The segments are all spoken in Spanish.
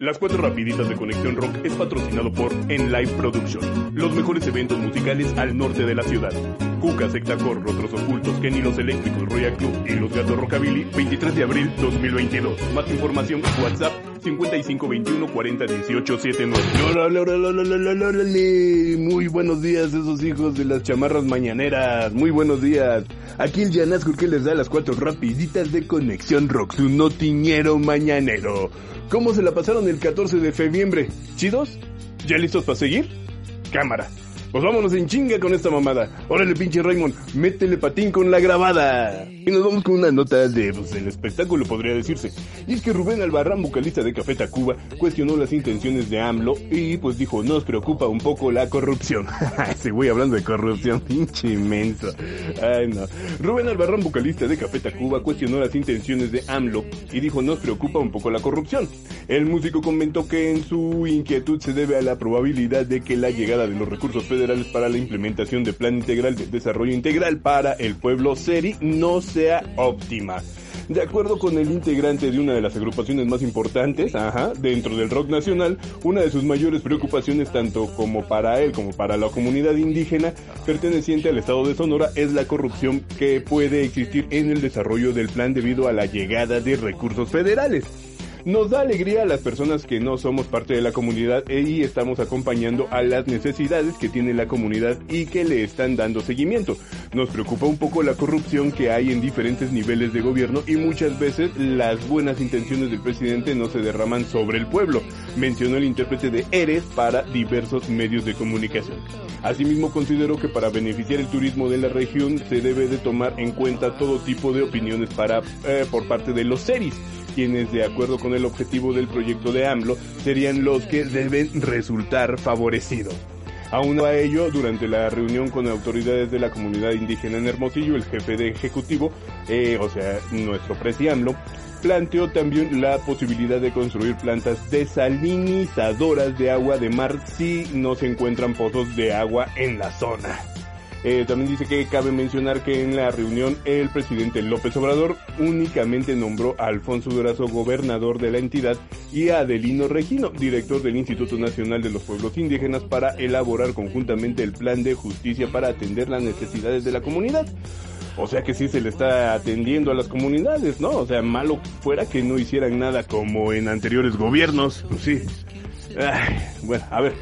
Las cuatro rapiditas de Conexión Rock es patrocinado por En Live Production, los mejores eventos musicales al norte de la ciudad. Cuca, Sectacor, Rostros Ocultos, Kenny Los Eléctricos, Royal Club y Los Gatos Rockabilly, 23 de abril 2022. Más información, WhatsApp 5521 40 18 79. Muy buenos días esos hijos de las chamarras mañaneras. Muy buenos días. Aquí el Janasco que les da las cuatro rapiditas de Conexión Rock, su notiñero mañanero. ¿Cómo se la pasaron el 14 de febrero? ¿Chidos? ¿Ya listos para seguir? Cámara. Pues vámonos en chinga con esta mamada. Órale, pinche Raymond, métele patín con la grabada. Y nos vamos con una nota de, pues, del espectáculo, podría decirse. Y es que Rubén Albarrán, vocalista de Café Tacuba, cuestionó las intenciones de AMLO y pues dijo, nos preocupa un poco la corrupción. Ese güey hablando de corrupción, pinche inmenso. Ay, no. Rubén Albarrán, vocalista de Café Tacuba, cuestionó las intenciones de AMLO y dijo, nos preocupa un poco la corrupción. El músico comentó que en su inquietud se debe a la probabilidad de que la llegada de los recursos federales para la implementación de Plan Integral de Desarrollo Integral para el pueblo SERI no sea óptima. De acuerdo con el integrante de una de las agrupaciones más importantes, ajá, dentro del rock nacional, una de sus mayores preocupaciones tanto como para él como para la comunidad indígena perteneciente al estado de Sonora es la corrupción que puede existir en el desarrollo del plan debido a la llegada de recursos federales. Nos da alegría a las personas que no somos parte de la comunidad y estamos acompañando a las necesidades que tiene la comunidad y que le están dando seguimiento. Nos preocupa un poco la corrupción que hay en diferentes niveles de gobierno y muchas veces las buenas intenciones del presidente no se derraman sobre el pueblo, mencionó el intérprete de Eres para diversos medios de comunicación. Asimismo considero que para beneficiar el turismo de la región se debe de tomar en cuenta todo tipo de opiniones para eh, por parte de los seris quienes de acuerdo con el objetivo del proyecto de AMLO serían los que deben resultar favorecidos. Aún a ello, durante la reunión con autoridades de la comunidad indígena en Hermosillo, el jefe de ejecutivo, eh, o sea, nuestro presi AMLO, planteó también la posibilidad de construir plantas desalinizadoras de agua de mar si no se encuentran pozos de agua en la zona. Eh, también dice que cabe mencionar que en la reunión el presidente López Obrador únicamente nombró a Alfonso Durazo gobernador de la entidad y a Adelino Regino, director del Instituto Nacional de los Pueblos Indígenas, para elaborar conjuntamente el plan de justicia para atender las necesidades de la comunidad. O sea que sí se le está atendiendo a las comunidades, ¿no? O sea, malo fuera que no hicieran nada como en anteriores gobiernos. Pues sí. bueno, a ver,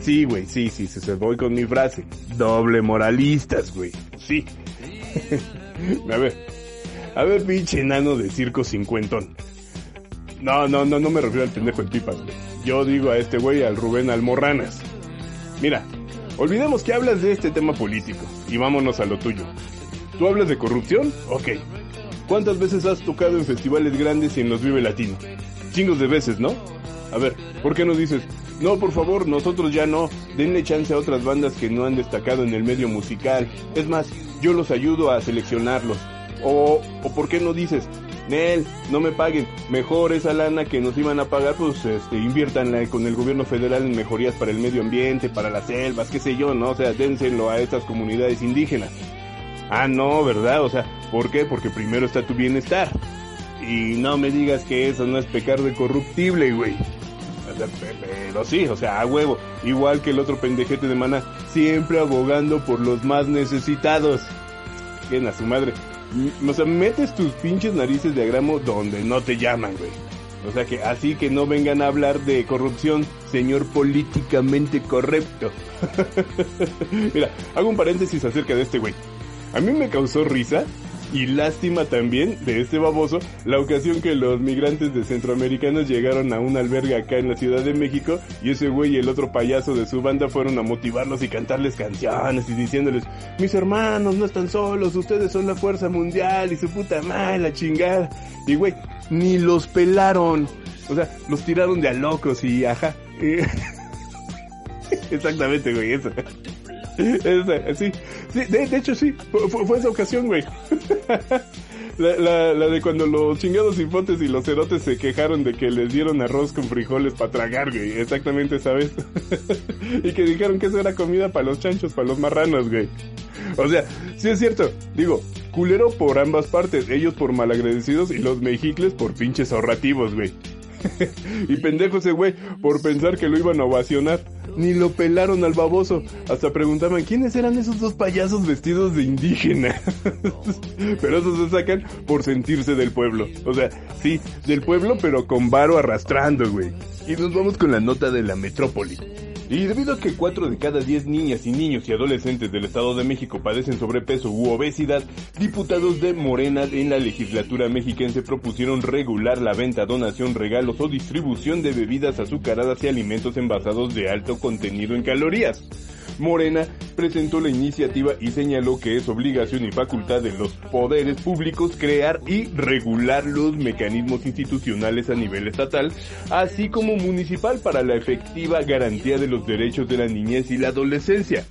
Sí, güey, sí, sí, se voy con mi frase. Doble moralistas, güey. Sí. a ver. A ver, pinche enano de circo cincuentón. No, no, no, no me refiero al pendejo en pipas, güey. Yo digo a este güey, al Rubén Almorranas. Mira, olvidemos que hablas de este tema político y vámonos a lo tuyo. ¿Tú hablas de corrupción? Ok. ¿Cuántas veces has tocado en festivales grandes y en los Vive Latino? Chingos de veces, ¿no? A ver, ¿por qué no dices, no, por favor, nosotros ya no. Denle chance a otras bandas que no han destacado en el medio musical. Es más, yo los ayudo a seleccionarlos. O, o ¿por qué no dices? Nel, no me paguen. Mejor esa lana que nos iban a pagar, pues este, inviértanla con el gobierno federal en mejorías para el medio ambiente, para las selvas, qué sé yo, ¿no? O sea, dénselo a estas comunidades indígenas. Ah, no, ¿verdad? O sea, ¿por qué? Porque primero está tu bienestar. Y no me digas que eso no es pecar de corruptible, güey. Pero sí, o sea, a huevo. Igual que el otro pendejete de mana, siempre abogando por los más necesitados. Bien a su madre. O sea, metes tus pinches narices de agramo donde no te llaman, güey. O sea que así que no vengan a hablar de corrupción, señor políticamente correcto. Mira, hago un paréntesis acerca de este güey. A mí me causó risa y lástima también de este baboso la ocasión que los migrantes de centroamericanos llegaron a un albergue acá en la Ciudad de México y ese güey y el otro payaso de su banda fueron a motivarlos y cantarles canciones y diciéndoles, mis hermanos no están solos, ustedes son la fuerza mundial y su puta madre, la chingada. Y güey, ni los pelaron. O sea, los tiraron de a locos y ajá. Exactamente, güey, eso. sí, sí de, hecho sí, fue, esa ocasión, güey. La, la, de cuando los chingados infantes y los cerotes se quejaron de que les dieron arroz con frijoles para tragar, güey. Exactamente esa vez. y que dijeron que eso era comida para los chanchos, para los marranos, güey. O sea, sí es cierto. Digo, culero por ambas partes. Ellos por malagradecidos y los mexicles por pinches ahorrativos, güey. y pendejo ese güey por pensar que lo iban a ovacionar. Ni lo pelaron al baboso. Hasta preguntaban quiénes eran esos dos payasos vestidos de indígena. pero esos se sacan por sentirse del pueblo. O sea, sí, del pueblo pero con varo arrastrando, güey. Y nos vamos con la nota de la metrópoli. Y debido a que 4 de cada 10 niñas y niños y adolescentes del Estado de México padecen sobrepeso u obesidad, diputados de Morena en la legislatura mexiquense propusieron regular la venta, donación, regalos o distribución de bebidas azucaradas y alimentos envasados de alto contenido en calorías. Morena presentó la iniciativa y señaló que es obligación y facultad de los poderes públicos crear y regular los mecanismos institucionales a nivel estatal, así como municipal para la efectiva garantía de los derechos de la niñez y la adolescencia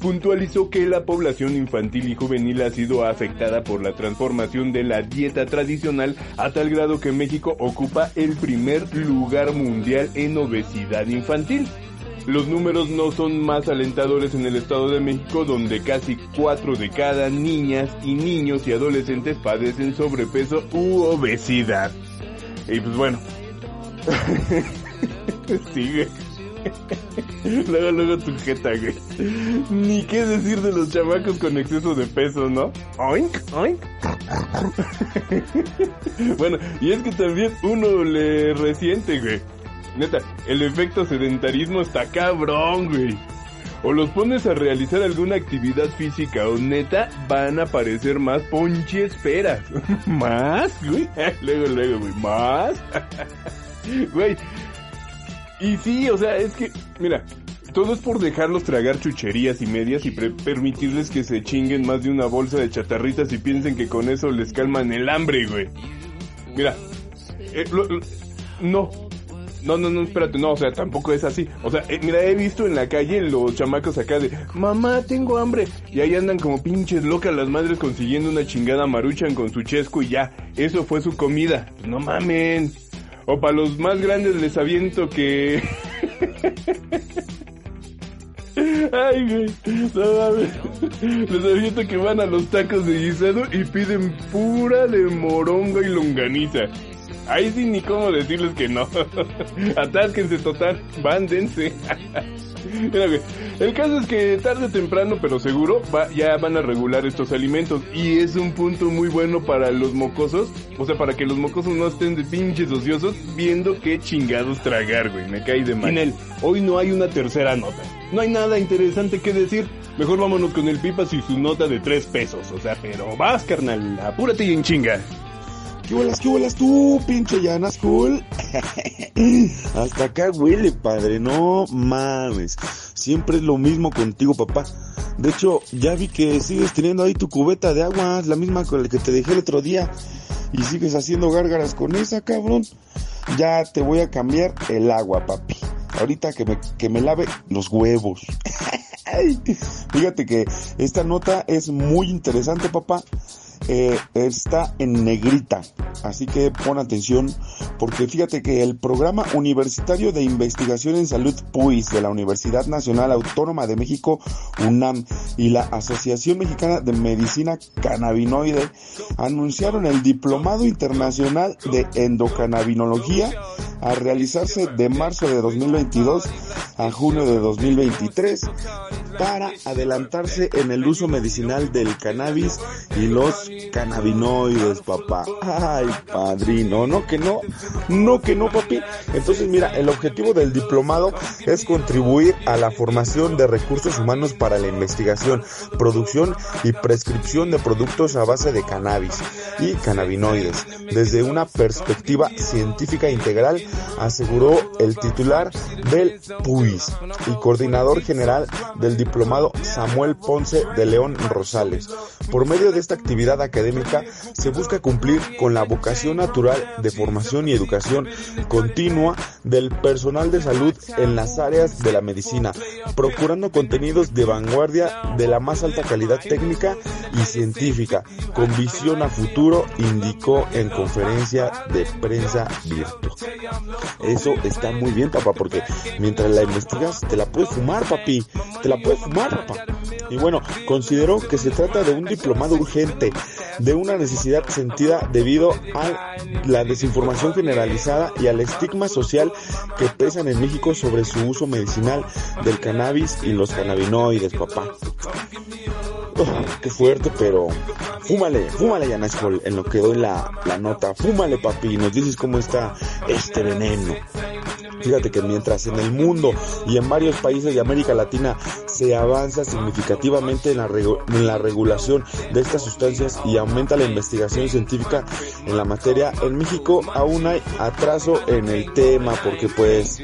puntualizó que la población infantil y juvenil ha sido afectada por la transformación de la dieta tradicional a tal grado que México ocupa el primer lugar mundial en obesidad infantil. Los números no son más alentadores en el Estado de México, donde casi 4 de cada niñas y niños y adolescentes padecen sobrepeso u obesidad. Y pues bueno. Sigue. luego, luego tu jeta, güey. Ni qué decir de los chamacos con exceso de peso, ¿no? Oink, oink. bueno, y es que también uno le resiente, güey. Neta, el efecto sedentarismo está cabrón, güey. O los pones a realizar alguna actividad física o neta van a aparecer más ponche esperas. ¿Más? Güey. luego, luego, güey. ¿Más? güey. Y sí, o sea, es que, mira, todo es por dejarlos tragar chucherías y medias y permitirles que se chinguen más de una bolsa de chatarritas y piensen que con eso les calman el hambre, güey. Mira, eh, no, no, no, no, espérate, no, o sea, tampoco es así. O sea, eh, mira, he visto en la calle los chamacos acá de, mamá, tengo hambre. Y ahí andan como pinches locas las madres consiguiendo una chingada maruchan con su chesco y ya, eso fue su comida. No mamen. O para los más grandes les aviento que... Ay, güey, no mames. Les aviento que van a los tacos de guisado y piden pura de moronga y longaniza. Ahí sí ni cómo decirles que no. Atásquense total, vándense. el caso es que tarde o temprano, pero seguro, ya van a regular estos alimentos. Y es un punto muy bueno para los mocosos. O sea, para que los mocosos no estén de pinches ociosos viendo qué chingados tragar, güey. Me cae de mal. él, hoy no hay una tercera nota. No hay nada interesante que decir. Mejor vámonos con el Pipas y su nota de tres pesos. O sea, pero vas, carnal, apúrate y en chinga. ¿Qué vuelas, qué vuelas tú, pinche llanas cool? Hasta acá huele, padre, no mames. Siempre es lo mismo contigo, papá. De hecho, ya vi que sigues teniendo ahí tu cubeta de agua, la misma con la que te dejé el otro día. Y sigues haciendo gárgaras con esa, cabrón. Ya te voy a cambiar el agua, papi. Ahorita que me, que me lave los huevos. Fíjate que esta nota es muy interesante, papá eh, está en negrita. Así que pon atención porque fíjate que el Programa Universitario de Investigación en Salud PUIS de la Universidad Nacional Autónoma de México, UNAM, y la Asociación Mexicana de Medicina Cannabinoide anunciaron el Diplomado Internacional de Endocannabinología a realizarse de marzo de 2022 a junio de 2023 para adelantarse en el uso medicinal del cannabis y los cannabinoides, papá. Ay, padrino, no que no, no que no, papi. Entonces, mira, el objetivo del diplomado es contribuir a la formación de recursos humanos para la investigación, producción y prescripción de productos a base de cannabis y cannabinoides desde una perspectiva científica integral, aseguró el titular del PUIS y coordinador general del diplomado diplomado Samuel Ponce de León Rosales. Por medio de esta actividad académica se busca cumplir con la vocación natural de formación y educación continua del personal de salud en las áreas de la medicina, procurando contenidos de vanguardia de la más alta calidad técnica y científica, con visión a futuro, indicó en conferencia de prensa virtual. Eso está muy bien, papá, porque mientras la investigas, te la puedes fumar, papi, te la puedes fumar, papá. Y bueno, consideró que se trata de un diplomado urgente, de una necesidad sentida debido a la desinformación generalizada y al estigma social que pesan en México sobre su uso medicinal del cannabis y los cannabinoides, papá. Qué fuerte, pero fúmale, fúmale ya en lo que doy la, la nota. Fúmale, papi, nos dices cómo está este veneno. Fíjate que mientras en el mundo y en varios países de América Latina se avanza significativamente en la, regulación de estas sustancias y aumenta la investigación científica en la materia, en México aún hay atraso en el tema porque pues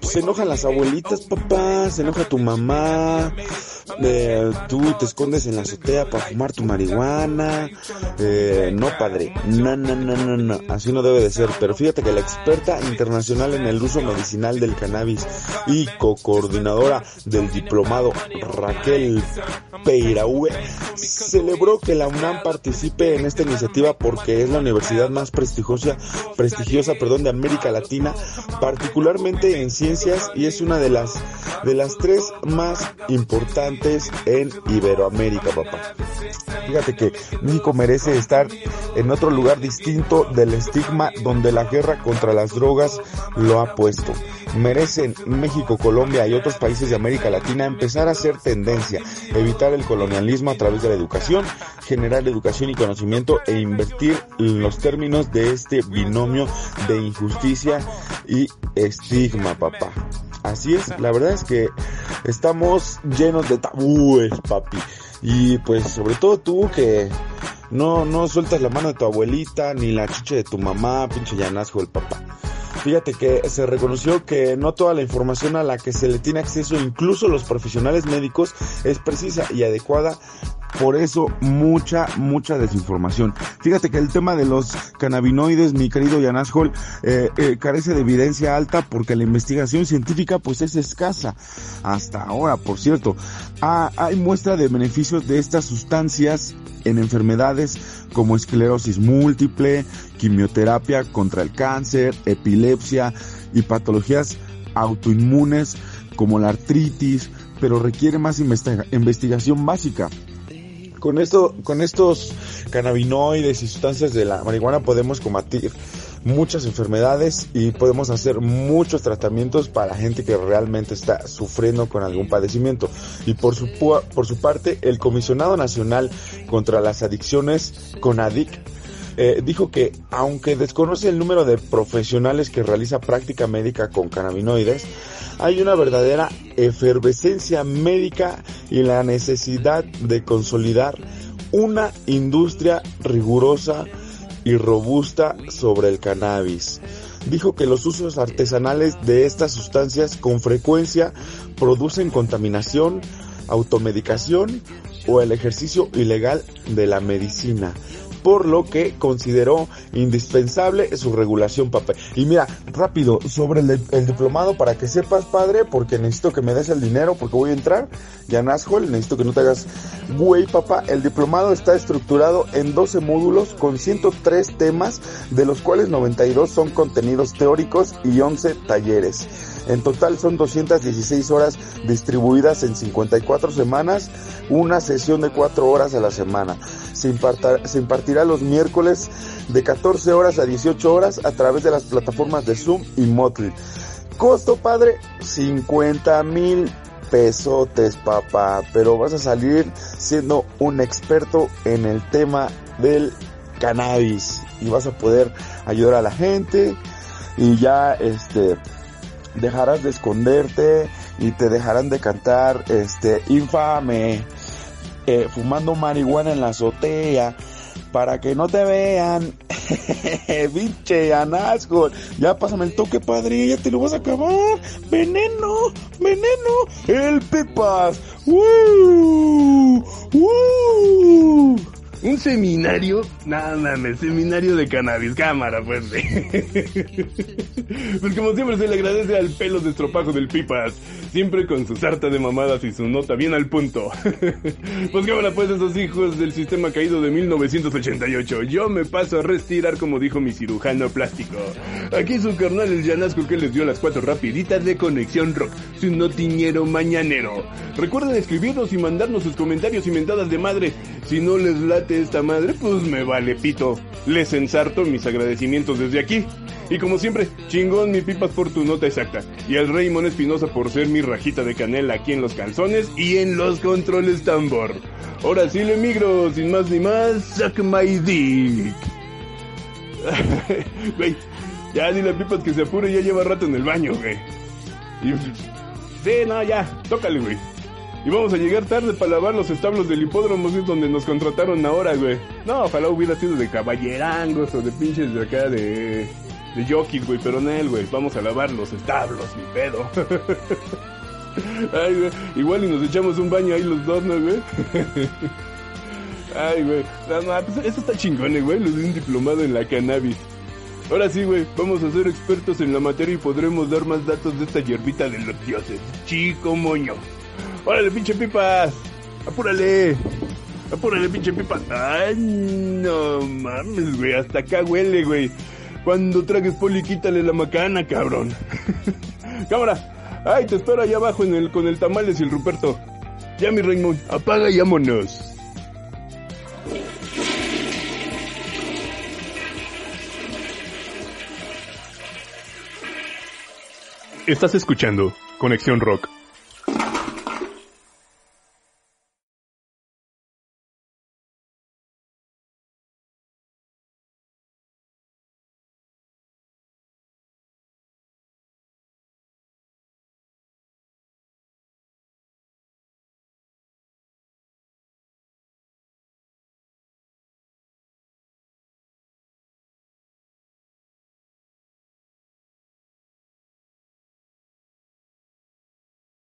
se enojan las abuelitas, papá, se enoja tu mamá, eh, tú te escondes en la azotea para fumar tu marihuana. Eh, no, padre, no, no, no, no, no, así no debe de ser. Pero fíjate que la experta internacional en el uso medicinal del cannabis y co-coordinadora del diplomado Raquel Peiraúe celebró que la UNAM participe en esta iniciativa porque es la universidad más prestigiosa, prestigiosa, perdón, de América Latina, particularmente en ciencias y es una de las de las tres más importantes en Iberoamérica, papá. Fíjate que México merece estar en otro lugar distinto del estigma donde la guerra contra las drogas lo ha puesto. Merecen México, Colombia y otros países de América Latina empezar a hacer tendencia, evitar el colonialismo a través de la educación, generar educación y conocimiento e invertir en los términos de este binomio de injusticia y estigma, papá. Así es, la verdad es que estamos llenos de tabúes, papi. Y pues sobre todo tú que no, no sueltas la mano de tu abuelita ni la chicha de tu mamá, pinche llanazgo el papá. Fíjate que se reconoció que no toda la información a la que se le tiene acceso, incluso los profesionales médicos, es precisa y adecuada por eso mucha, mucha desinformación. Fíjate que el tema de los cannabinoides, mi querido Yanas Hall, eh, eh, carece de evidencia alta porque la investigación científica pues es escasa. Hasta ahora, por cierto. Ah, hay muestra de beneficios de estas sustancias en enfermedades como esclerosis múltiple, quimioterapia contra el cáncer, epilepsia y patologías autoinmunes como la artritis, pero requiere más investigación básica con esto, con estos cannabinoides y sustancias de la marihuana podemos combatir muchas enfermedades y podemos hacer muchos tratamientos para gente que realmente está sufriendo con algún padecimiento. Y por su, por su parte, el Comisionado Nacional contra las Adicciones, CONADIC, eh, dijo que aunque desconoce el número de profesionales que realiza práctica médica con cannabinoides, hay una verdadera efervescencia médica y la necesidad de consolidar una industria rigurosa y robusta sobre el cannabis. Dijo que los usos artesanales de estas sustancias con frecuencia producen contaminación, automedicación o el ejercicio ilegal de la medicina por lo que consideró indispensable su regulación papel. Y mira, rápido, sobre el, diplomado para que sepas, padre, porque necesito que me des el dinero porque voy a entrar, ya Nashville, necesito que no te hagas güey, papá. El diplomado está estructurado en 12 módulos con 103 temas, de los cuales 92 son contenidos teóricos y 11 talleres. En total son 216 horas distribuidas en 54 semanas, una sesión de 4 horas a la semana. Se, impartirá los miércoles de 14 horas a 18 horas a través de las plataformas de Zoom y Motley. Costo, padre, 50 mil pesotes, papá, pero vas a salir siendo un experto en el tema del cannabis y vas a poder ayudar a la gente y ya este dejarás de esconderte y te dejarán de cantar este infame eh, fumando marihuana en la azotea para que no te vean Pinche Anasco. Ya pásame el toque, padre. Ya te lo vas a acabar. Veneno, veneno. El Pipas. ¡Woo! ¡Woo! ¿Un seminario? Nada mames, seminario de cannabis, cámara, pues. pues como siempre se le agradece al pelo de estropajo del Pipas, siempre con su sarta de mamadas y su nota bien al punto. pues cámara, pues esos hijos del sistema caído de 1988. Yo me paso a retirar como dijo mi cirujano plástico. Aquí su carnal el Yanasco que les dio las cuatro rapiditas de Conexión Rock, su notiñero mañanero. Recuerden escribirnos y mandarnos sus comentarios y mentadas de madre. Si no les late esta madre, pues me vale pito. Les ensarto mis agradecimientos desde aquí. Y como siempre, chingón mi pipas por tu nota exacta. Y al Raymond Espinosa por ser mi rajita de canela aquí en los calzones y en los controles tambor. Ahora sí le migro, sin más ni más, suck my dick. Güey, ya dile a pipas que se apure, ya lleva rato en el baño, güey. Sí, no, ya, tócale, güey. Y vamos a llegar tarde para lavar los establos del hipódromo, es donde nos contrataron ahora, güey. No, ojalá hubiera sido de caballerangos o de pinches de acá de... De jockeys, güey, pero no él, güey. Vamos a lavar los establos, mi pedo. Ay, güey. Igual y nos echamos un baño ahí los dos, ¿no, güey? Ay, güey. No, no, pues eso está chingón, eh, güey. Los de un diplomado en la cannabis. Ahora sí, güey, vamos a ser expertos en la materia y podremos dar más datos de esta hierbita de los dioses. Chico moño. ¡Órale, pinche pipas! ¡Apúrale! ¡Apúrale, pinche pipas! ¡Ay, no mames, güey! Hasta acá huele, güey. Cuando tragues poli, quítale la macana, cabrón. Cámara. Ay, te espero allá abajo en el, con el tamales y el Ruperto. Ya, mi Raymond, apaga y vámonos. Estás escuchando Conexión Rock